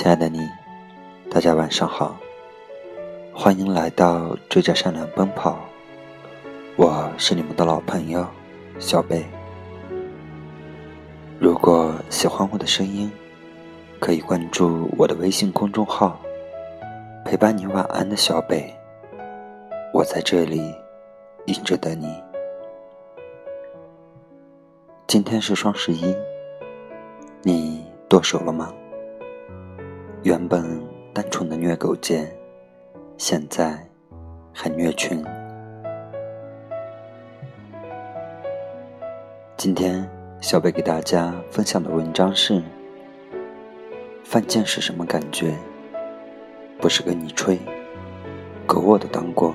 亲爱的你，大家晚上好，欢迎来到追着善良奔跑。我是你们的老朋友小贝。如果喜欢我的声音，可以关注我的微信公众号“陪伴你晚安的小贝”。我在这里一直等你。今天是双十一，你剁手了吗？原本单纯的虐狗界，现在还虐群。今天小贝给大家分享的文章是：犯贱是什么感觉？不是跟你吹，狗我都当过。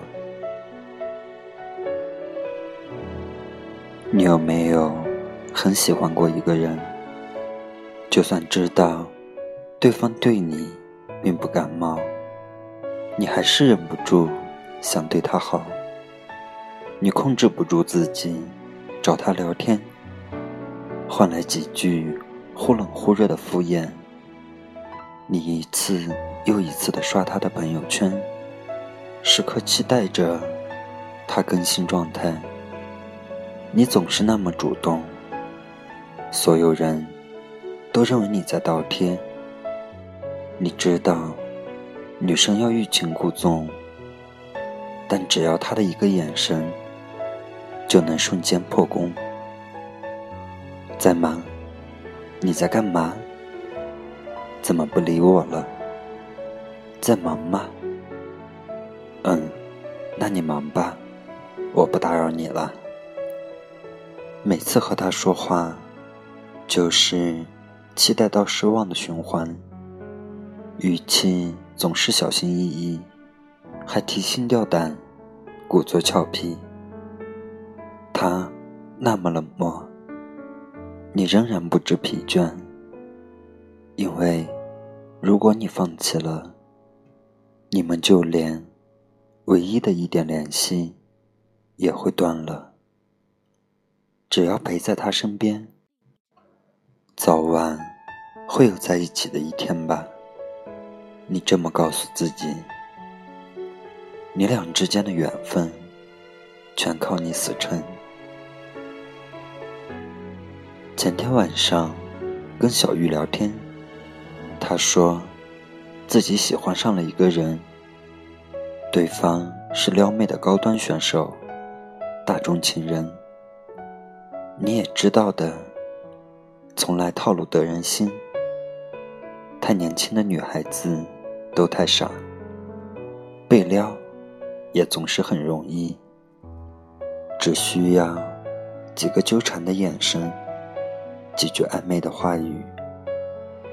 你有没有很喜欢过一个人？就算知道。对方对你并不感冒，你还是忍不住想对他好。你控制不住自己，找他聊天，换来几句忽冷忽热的敷衍。你一次又一次的刷他的朋友圈，时刻期待着他更新状态。你总是那么主动，所有人都认为你在倒贴。你知道，女生要欲擒故纵，但只要她的一个眼神，就能瞬间破功。在忙？你在干嘛？怎么不理我了？在忙吗？嗯，那你忙吧，我不打扰你了。每次和他说话，就是期待到失望的循环。语气总是小心翼翼，还提心吊胆，故作俏皮。他那么冷漠，你仍然不知疲倦。因为，如果你放弃了，你们就连唯一的一点联系也会断了。只要陪在他身边，早晚会有在一起的一天吧。你这么告诉自己，你俩之间的缘分全靠你死撑。前天晚上跟小玉聊天，她说自己喜欢上了一个人，对方是撩妹的高端选手，大众情人。你也知道的，从来套路得人心，太年轻的女孩子。都太傻，被撩也总是很容易，只需要几个纠缠的眼神，几句暧昧的话语，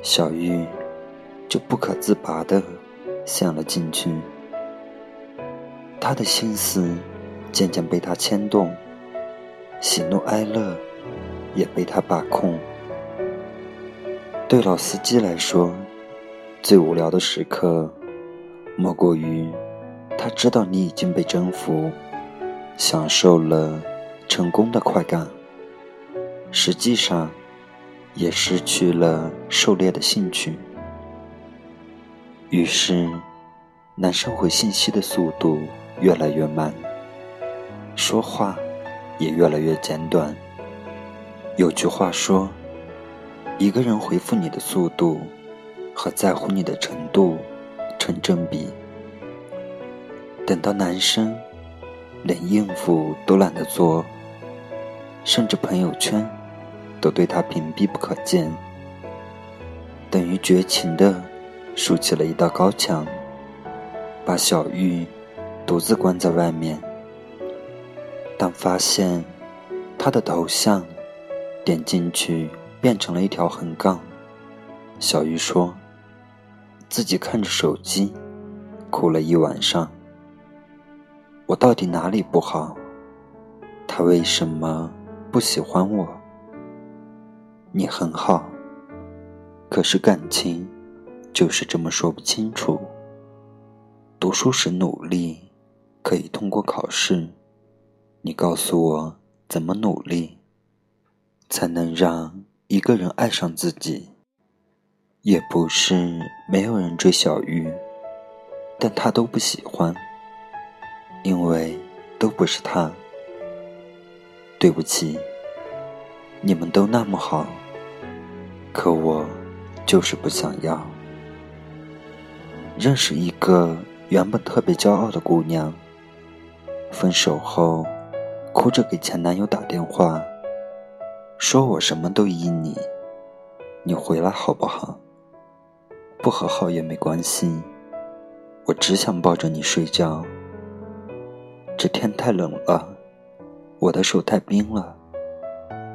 小玉就不可自拔的陷了进去。他的心思渐渐被他牵动，喜怒哀乐也被他把控。对老司机来说。最无聊的时刻，莫过于他知道你已经被征服，享受了成功的快感，实际上也失去了狩猎的兴趣。于是，男生回信息的速度越来越慢，说话也越来越简短。有句话说，一个人回复你的速度。和在乎你的程度成正比。等到男生连应付都懒得做，甚至朋友圈都对他屏蔽不可见，等于绝情的竖起了一道高墙，把小玉独自关在外面。当发现他的头像点进去变成了一条横杠，小玉说。自己看着手机，哭了一晚上。我到底哪里不好？他为什么不喜欢我？你很好，可是感情就是这么说不清楚。读书时努力，可以通过考试。你告诉我怎么努力，才能让一个人爱上自己？也不是没有人追小玉，但他都不喜欢，因为都不是他。对不起，你们都那么好，可我就是不想要。认识一个原本特别骄傲的姑娘，分手后哭着给前男友打电话，说我什么都依你，你回来好不好？不和好也没关系，我只想抱着你睡觉。这天太冷了。我的手太冰了，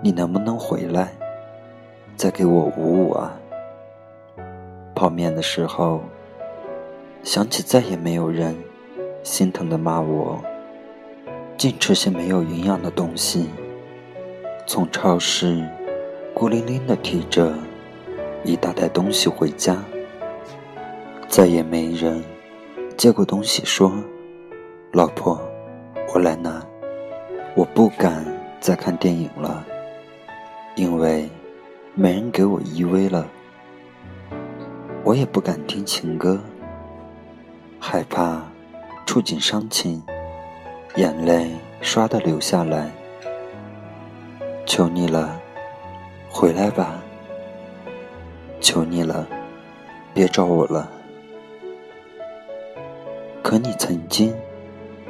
你能不能回来，再给我捂捂啊？泡面的时候，想起再也没有人心疼的骂我，净吃些没有营养的东西。从超市孤零零的提着一大袋东西回家，再也没人接过东西说：“老婆，我来拿。”我不敢再看电影了，因为没人给我依偎了。我也不敢听情歌，害怕触景伤情，眼泪唰的流下来。求你了，回来吧！求你了，别找我了。可你曾经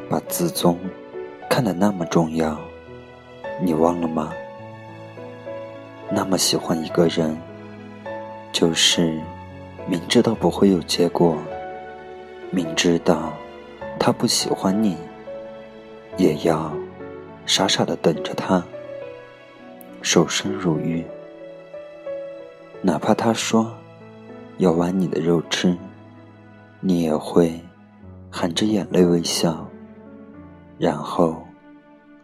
把自尊。看得那么重要，你忘了吗？那么喜欢一个人，就是明知道不会有结果，明知道他不喜欢你，也要傻傻的等着他，守身如玉。哪怕他说要剜你的肉吃，你也会含着眼泪微笑，然后。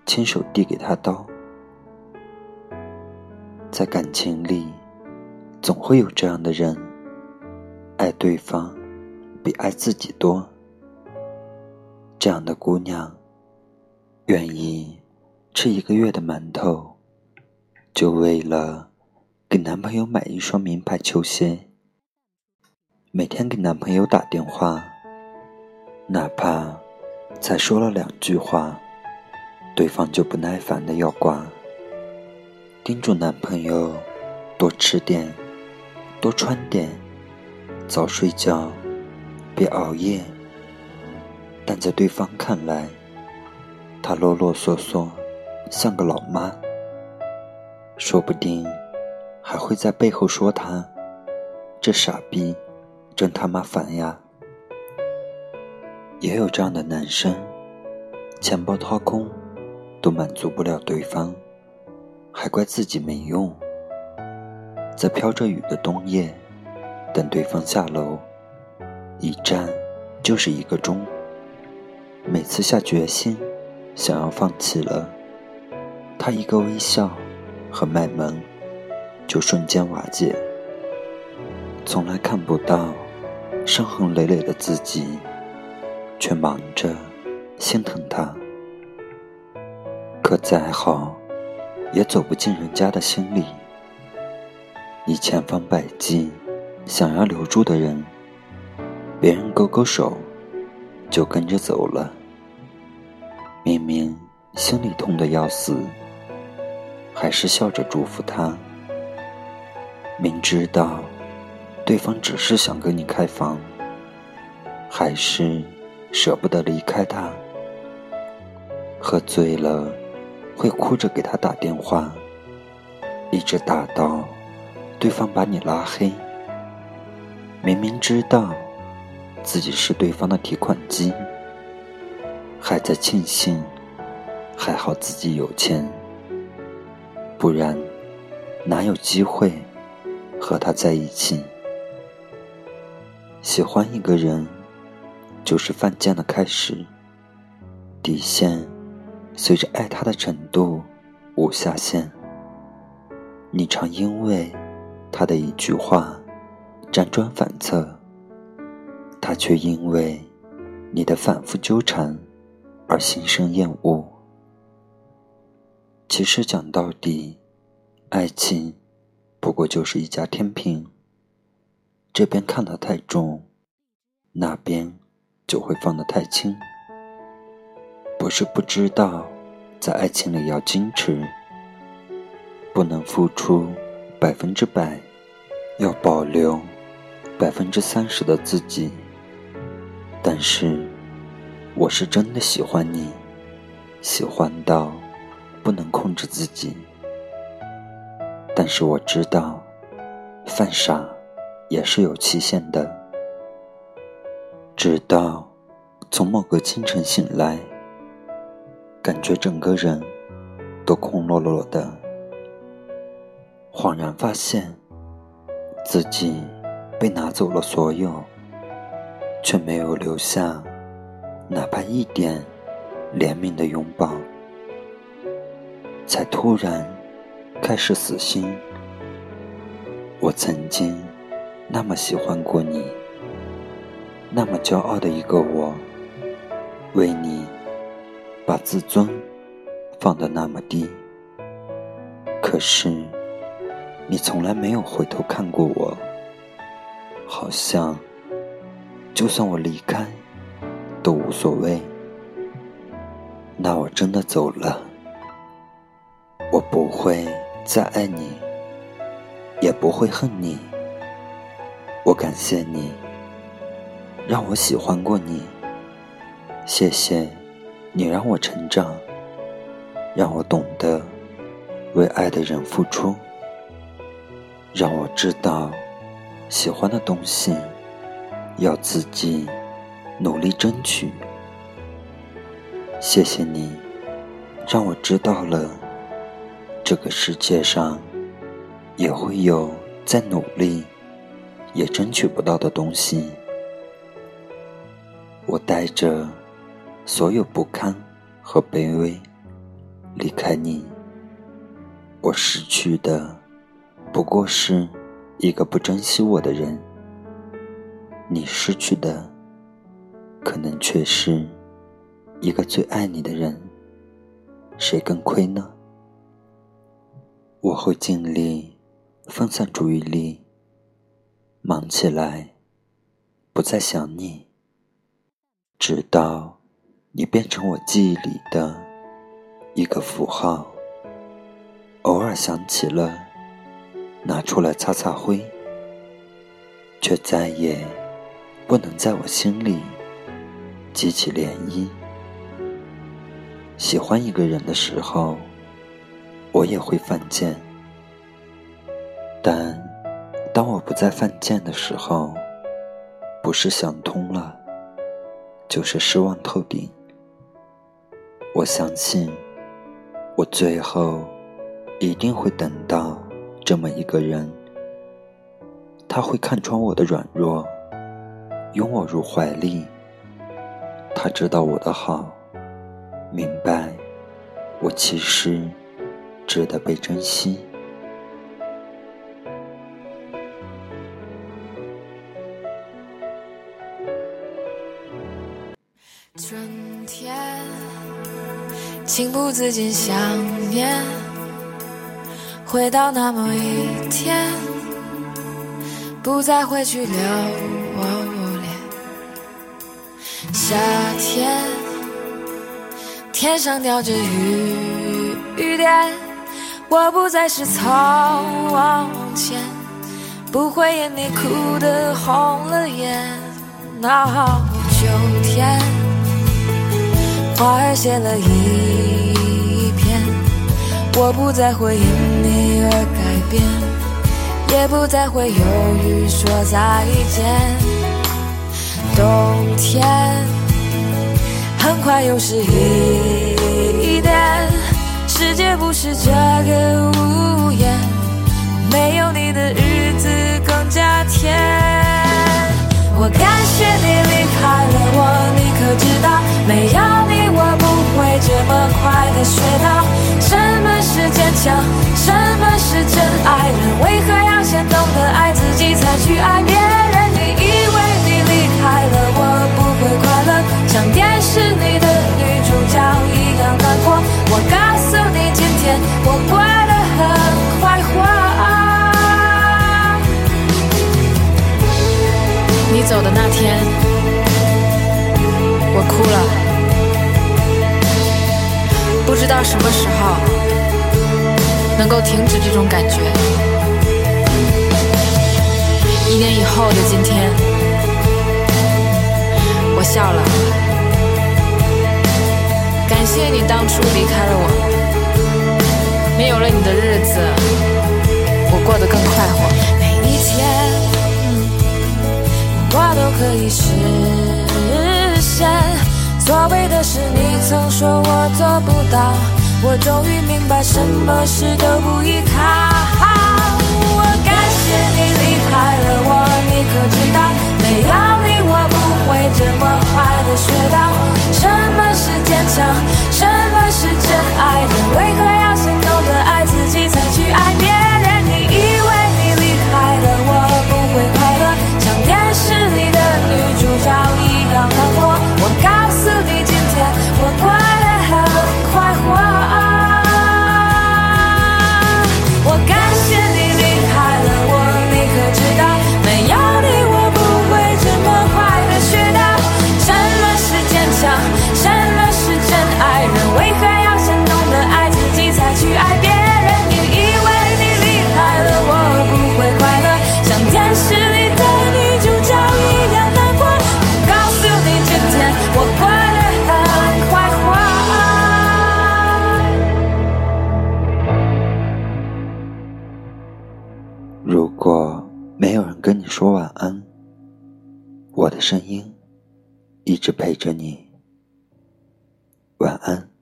亲手递给他刀，在感情里，总会有这样的人，爱对方比爱自己多。这样的姑娘，愿意吃一个月的馒头，就为了给男朋友买一双名牌球鞋。每天给男朋友打电话，哪怕才说了两句话。对方就不耐烦的要挂，叮嘱男朋友多吃点，多穿点，早睡觉，别熬夜。但在对方看来，他啰啰嗦嗦，像个老妈。说不定还会在背后说他：“这傻逼，真他妈烦呀！”也有这样的男生，钱包掏空。都满足不了对方，还怪自己没用。在飘着雨的冬夜，等对方下楼，一站就是一个钟。每次下决心想要放弃了，他一个微笑和卖萌，就瞬间瓦解。从来看不到伤痕累累的自己，却忙着心疼他。可再好，也走不进人家的心里。你千方百计想要留住的人，别人勾勾手就跟着走了。明明心里痛得要死，还是笑着祝福他。明知道对方只是想跟你开房，还是舍不得离开他。喝醉了。会哭着给他打电话，一直打到对方把你拉黑。明明知道自己是对方的提款机，还在庆幸还好自己有钱，不然哪有机会和他在一起？喜欢一个人就是犯贱的开始，底线。随着爱他的程度无下限，你常因为他的一句话辗转反侧，他却因为你的反复纠缠而心生厌恶。其实讲到底，爱情不过就是一架天平，这边看得太重，那边就会放得太轻。不是不知道，在爱情里要矜持，不能付出百分之百，要保留百分之三十的自己。但是，我是真的喜欢你，喜欢到不能控制自己。但是我知道，犯傻也是有期限的。直到从某个清晨醒来，感觉整个人都空落落的，恍然发现自己被拿走了所有。却没有留下哪怕一点怜悯的拥抱，才突然开始死心。我曾经那么喜欢过你，那么骄傲的一个我，为你把自尊放得那么低，可是你从来没有回头看过我，好像。就算我离开，都无所谓。那我真的走了，我不会再爱你，也不会恨你。我感谢你，让我喜欢过你。谢谢你让我成长，让我懂得为爱的人付出，让我知道喜欢的东西。要自己努力争取。谢谢你，让我知道了这个世界上也会有再努力也争取不到的东西。我带着所有不堪和卑微离开你，我失去的不过是一个不珍惜我的人。你失去的，可能却是一个最爱你的人，谁更亏呢？我会尽力分散注意力，忙起来，不再想你，直到你变成我记忆里的一个符号。偶尔想起了，拿出来擦擦灰，却再也。不能在我心里激起涟漪。喜欢一个人的时候，我也会犯贱；但当我不再犯贱的时候，不是想通了，就是失望透顶。我相信，我最后一定会等到这么一个人，他会看穿我的软弱。拥我入怀里，他知道我的好，明白我其实值得被珍惜。情不自禁想念，回到那么一天，不再回去留我。夏天，天上掉着雨雨点，我不再是从前，不会因你哭得红了眼。秋天，花儿谢了一片，我不再会因你而改变，也不再会犹豫说再见。冬天很快又是一年，世界不是这个屋檐，没有你的日子更加甜。我感谢你离开了我，你可知道，没有你我不会这么快的学到什么是坚强，什么是真爱人，为何要先懂得爱自己才去爱别人？你以为？你离开了我不会快乐，像什么时候能够停止这种感觉。一年以后的今天，我笑了，感谢你当初离开了我，没有了你的日子，我过得更快活。每一天，我都可以实现所谓的事，你曾说我做不到，我终于明白什么事都不依靠。我感谢你离开了我，你可知道，没有你我不会这么快的学到。什么是坚强，什么是真一直陪着你。晚安。